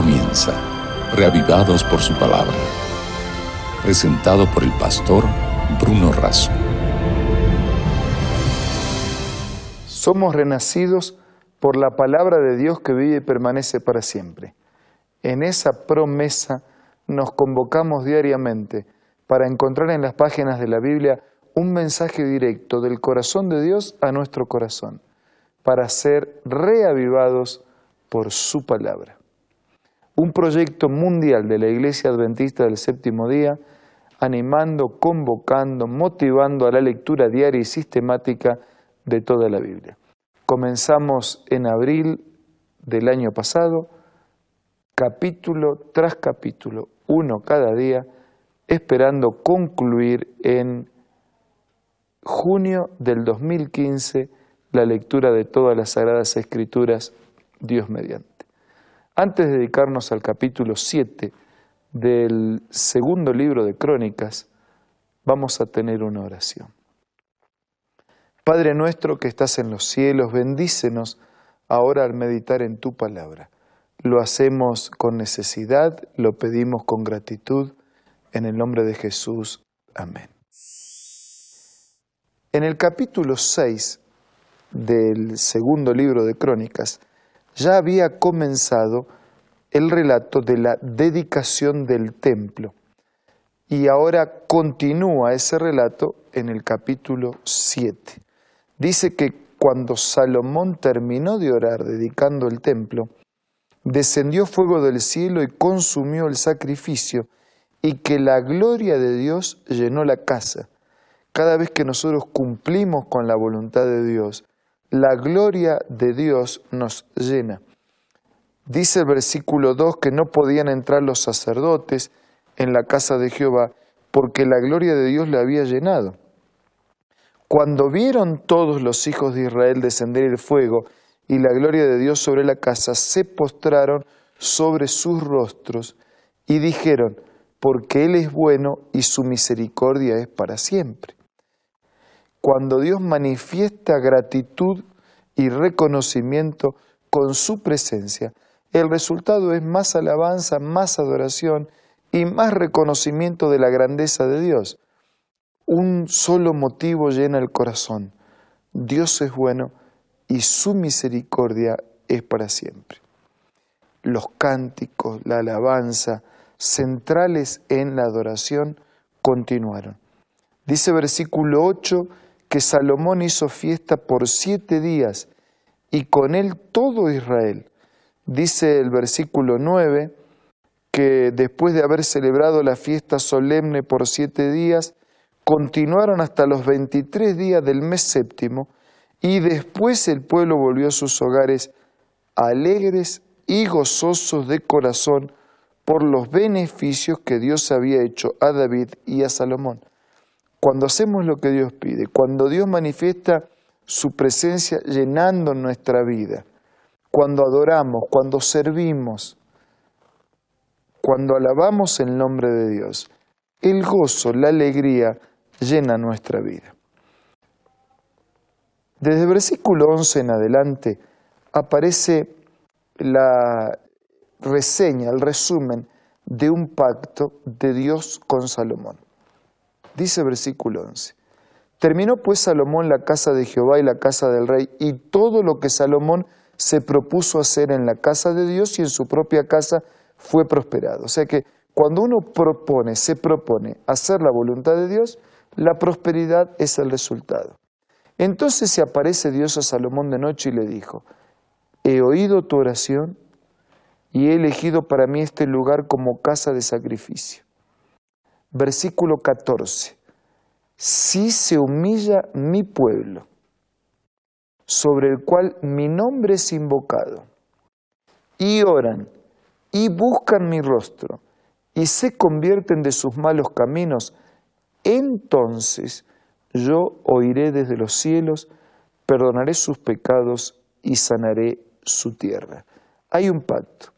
comienza, reavivados por su palabra. Presentado por el pastor Bruno Razo. Somos renacidos por la palabra de Dios que vive y permanece para siempre. En esa promesa nos convocamos diariamente para encontrar en las páginas de la Biblia un mensaje directo del corazón de Dios a nuestro corazón, para ser reavivados por su palabra. Un proyecto mundial de la Iglesia Adventista del Séptimo Día, animando, convocando, motivando a la lectura diaria y sistemática de toda la Biblia. Comenzamos en abril del año pasado, capítulo tras capítulo, uno cada día, esperando concluir en junio del 2015 la lectura de todas las Sagradas Escrituras, Dios mediante. Antes de dedicarnos al capítulo 7 del segundo libro de Crónicas, vamos a tener una oración. Padre nuestro que estás en los cielos, bendícenos ahora al meditar en tu palabra. Lo hacemos con necesidad, lo pedimos con gratitud, en el nombre de Jesús. Amén. En el capítulo 6 del segundo libro de Crónicas ya había comenzado el relato de la dedicación del templo y ahora continúa ese relato en el capítulo 7 dice que cuando Salomón terminó de orar dedicando el templo, descendió fuego del cielo y consumió el sacrificio, y que la gloria de Dios llenó la casa. Cada vez que nosotros cumplimos con la voluntad de Dios, la gloria de Dios nos llena. Dice el versículo 2 que no podían entrar los sacerdotes en la casa de Jehová porque la gloria de Dios le había llenado. Cuando vieron todos los hijos de Israel descender el fuego y la gloria de Dios sobre la casa, se postraron sobre sus rostros y dijeron, porque Él es bueno y su misericordia es para siempre. Cuando Dios manifiesta gratitud y reconocimiento con su presencia, el resultado es más alabanza, más adoración y más reconocimiento de la grandeza de Dios un solo motivo llena el corazón. Dios es bueno y su misericordia es para siempre. Los cánticos, la alabanza, centrales en la adoración, continuaron. Dice versículo 8 que Salomón hizo fiesta por siete días y con él todo Israel. Dice el versículo 9 que después de haber celebrado la fiesta solemne por siete días, continuaron hasta los 23 días del mes séptimo y después el pueblo volvió a sus hogares alegres y gozosos de corazón por los beneficios que Dios había hecho a David y a Salomón. Cuando hacemos lo que Dios pide, cuando Dios manifiesta su presencia llenando nuestra vida, cuando adoramos, cuando servimos, cuando alabamos el nombre de Dios, el gozo, la alegría llena nuestra vida. Desde el versículo 11 en adelante aparece la reseña, el resumen de un pacto de Dios con Salomón. Dice versículo 11. Terminó pues Salomón la casa de Jehová y la casa del rey y todo lo que Salomón se propuso hacer en la casa de Dios y en su propia casa fue prosperado. O sea que cuando uno propone, se propone hacer la voluntad de Dios, la prosperidad es el resultado. Entonces se aparece Dios a Salomón de noche y le dijo, he oído tu oración y he elegido para mí este lugar como casa de sacrificio. Versículo 14. Si se humilla mi pueblo, sobre el cual mi nombre es invocado, y oran y buscan mi rostro, y se convierten de sus malos caminos, entonces yo oiré desde los cielos, perdonaré sus pecados y sanaré su tierra. Hay un pacto.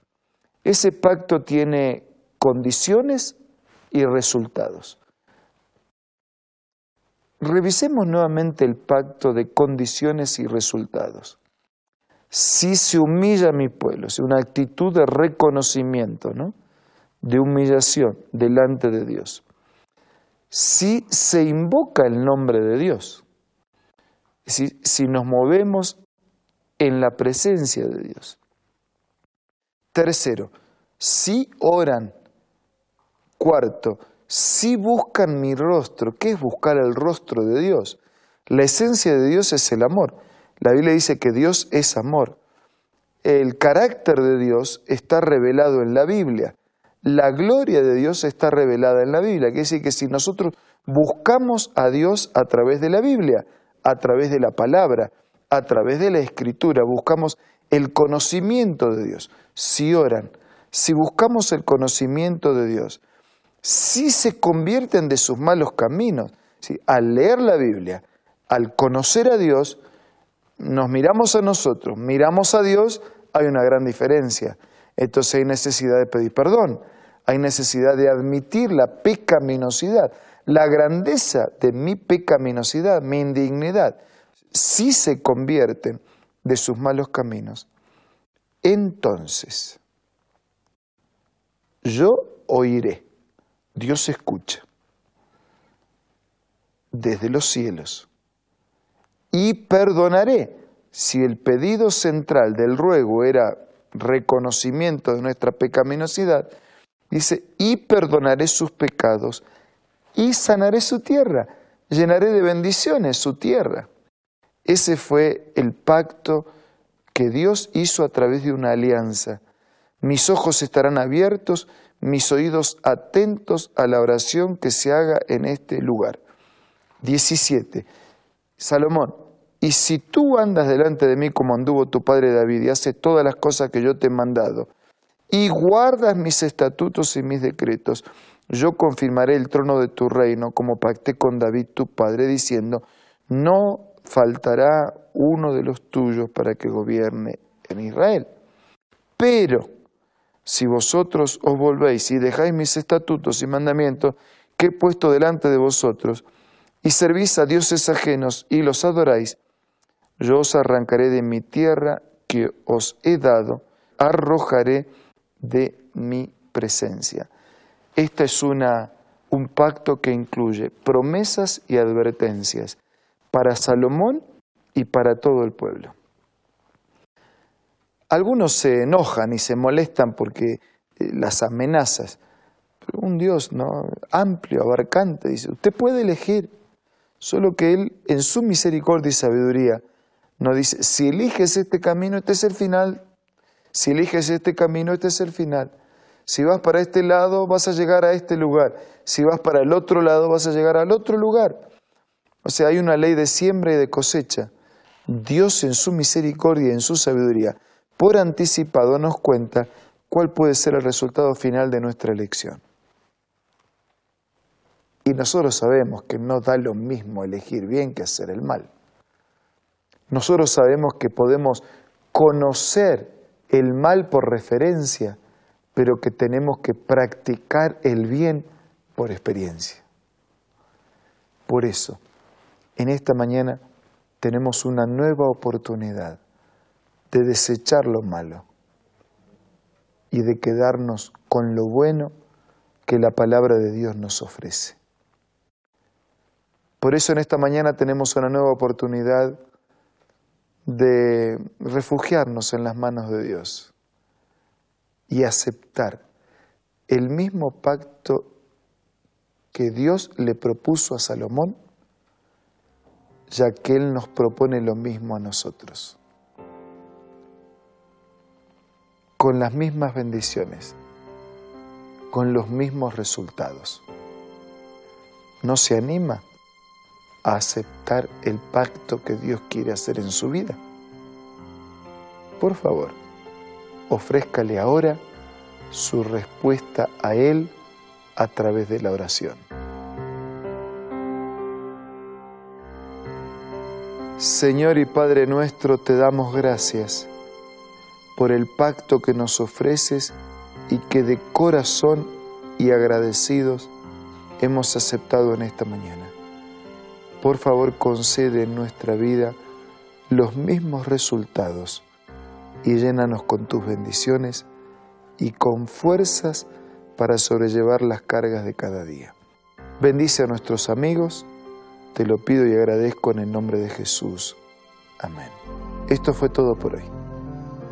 Ese pacto tiene condiciones y resultados. Revisemos nuevamente el pacto de condiciones y resultados. si se humilla mi pueblo, si una actitud de reconocimiento, ¿no? de humillación delante de Dios, si se invoca el nombre de Dios, si, si nos movemos en la presencia de Dios. Tercero, si oran. Cuarto, si buscan mi rostro. ¿Qué es buscar el rostro de Dios? La esencia de Dios es el amor. La Biblia dice que Dios es amor. El carácter de Dios está revelado en la Biblia. La gloria de Dios está revelada en la Biblia. Quiere decir que si nosotros buscamos a Dios a través de la Biblia, a través de la palabra, a través de la escritura, buscamos el conocimiento de Dios. Si oran, si buscamos el conocimiento de Dios, si se convierten de sus malos caminos, al leer la Biblia, al conocer a Dios, nos miramos a nosotros, miramos a Dios, hay una gran diferencia. Entonces hay necesidad de pedir perdón, hay necesidad de admitir la pecaminosidad, la grandeza de mi pecaminosidad, mi indignidad. Si se convierten de sus malos caminos, entonces yo oiré, Dios escucha desde los cielos y perdonaré. Si el pedido central del ruego era reconocimiento de nuestra pecaminosidad, dice, y perdonaré sus pecados y sanaré su tierra, llenaré de bendiciones su tierra. Ese fue el pacto que Dios hizo a través de una alianza. Mis ojos estarán abiertos, mis oídos atentos a la oración que se haga en este lugar. 17. Salomón, y si tú andas delante de mí como anduvo tu padre David y haces todas las cosas que yo te he mandado, y guardas mis estatutos y mis decretos, yo confirmaré el trono de tu reino como pacté con David tu padre, diciendo, no faltará uno de los tuyos para que gobierne en Israel. Pero si vosotros os volvéis y dejáis mis estatutos y mandamientos que he puesto delante de vosotros, y servís a dioses ajenos y los adoráis, yo os arrancaré de mi tierra que os he dado, arrojaré de mi presencia. Este es una, un pacto que incluye promesas y advertencias para Salomón y para todo el pueblo. Algunos se enojan y se molestan porque eh, las amenazas, pero un Dios ¿no? amplio, abarcante, dice, usted puede elegir, Solo que Él, en su misericordia y sabiduría, nos dice, si eliges este camino, este es el final. Si eliges este camino, este es el final. Si vas para este lado, vas a llegar a este lugar. Si vas para el otro lado, vas a llegar al otro lugar. O sea, hay una ley de siembra y de cosecha. Dios en su misericordia y en su sabiduría, por anticipado nos cuenta cuál puede ser el resultado final de nuestra elección. Y nosotros sabemos que no da lo mismo elegir bien que hacer el mal. Nosotros sabemos que podemos conocer el mal por referencia, pero que tenemos que practicar el bien por experiencia. Por eso, en esta mañana tenemos una nueva oportunidad de desechar lo malo y de quedarnos con lo bueno que la palabra de Dios nos ofrece. Por eso en esta mañana tenemos una nueva oportunidad de refugiarnos en las manos de Dios y aceptar el mismo pacto que Dios le propuso a Salomón, ya que Él nos propone lo mismo a nosotros, con las mismas bendiciones, con los mismos resultados. ¿No se anima? a aceptar el pacto que Dios quiere hacer en su vida? Por favor, ofrézcale ahora su respuesta a Él a través de la oración. Señor y Padre nuestro, te damos gracias por el pacto que nos ofreces y que de corazón y agradecidos hemos aceptado en esta mañana por favor concede en nuestra vida los mismos resultados y llénanos con tus bendiciones y con fuerzas para sobrellevar las cargas de cada día. Bendice a nuestros amigos, te lo pido y agradezco en el nombre de Jesús. Amén. Esto fue todo por hoy.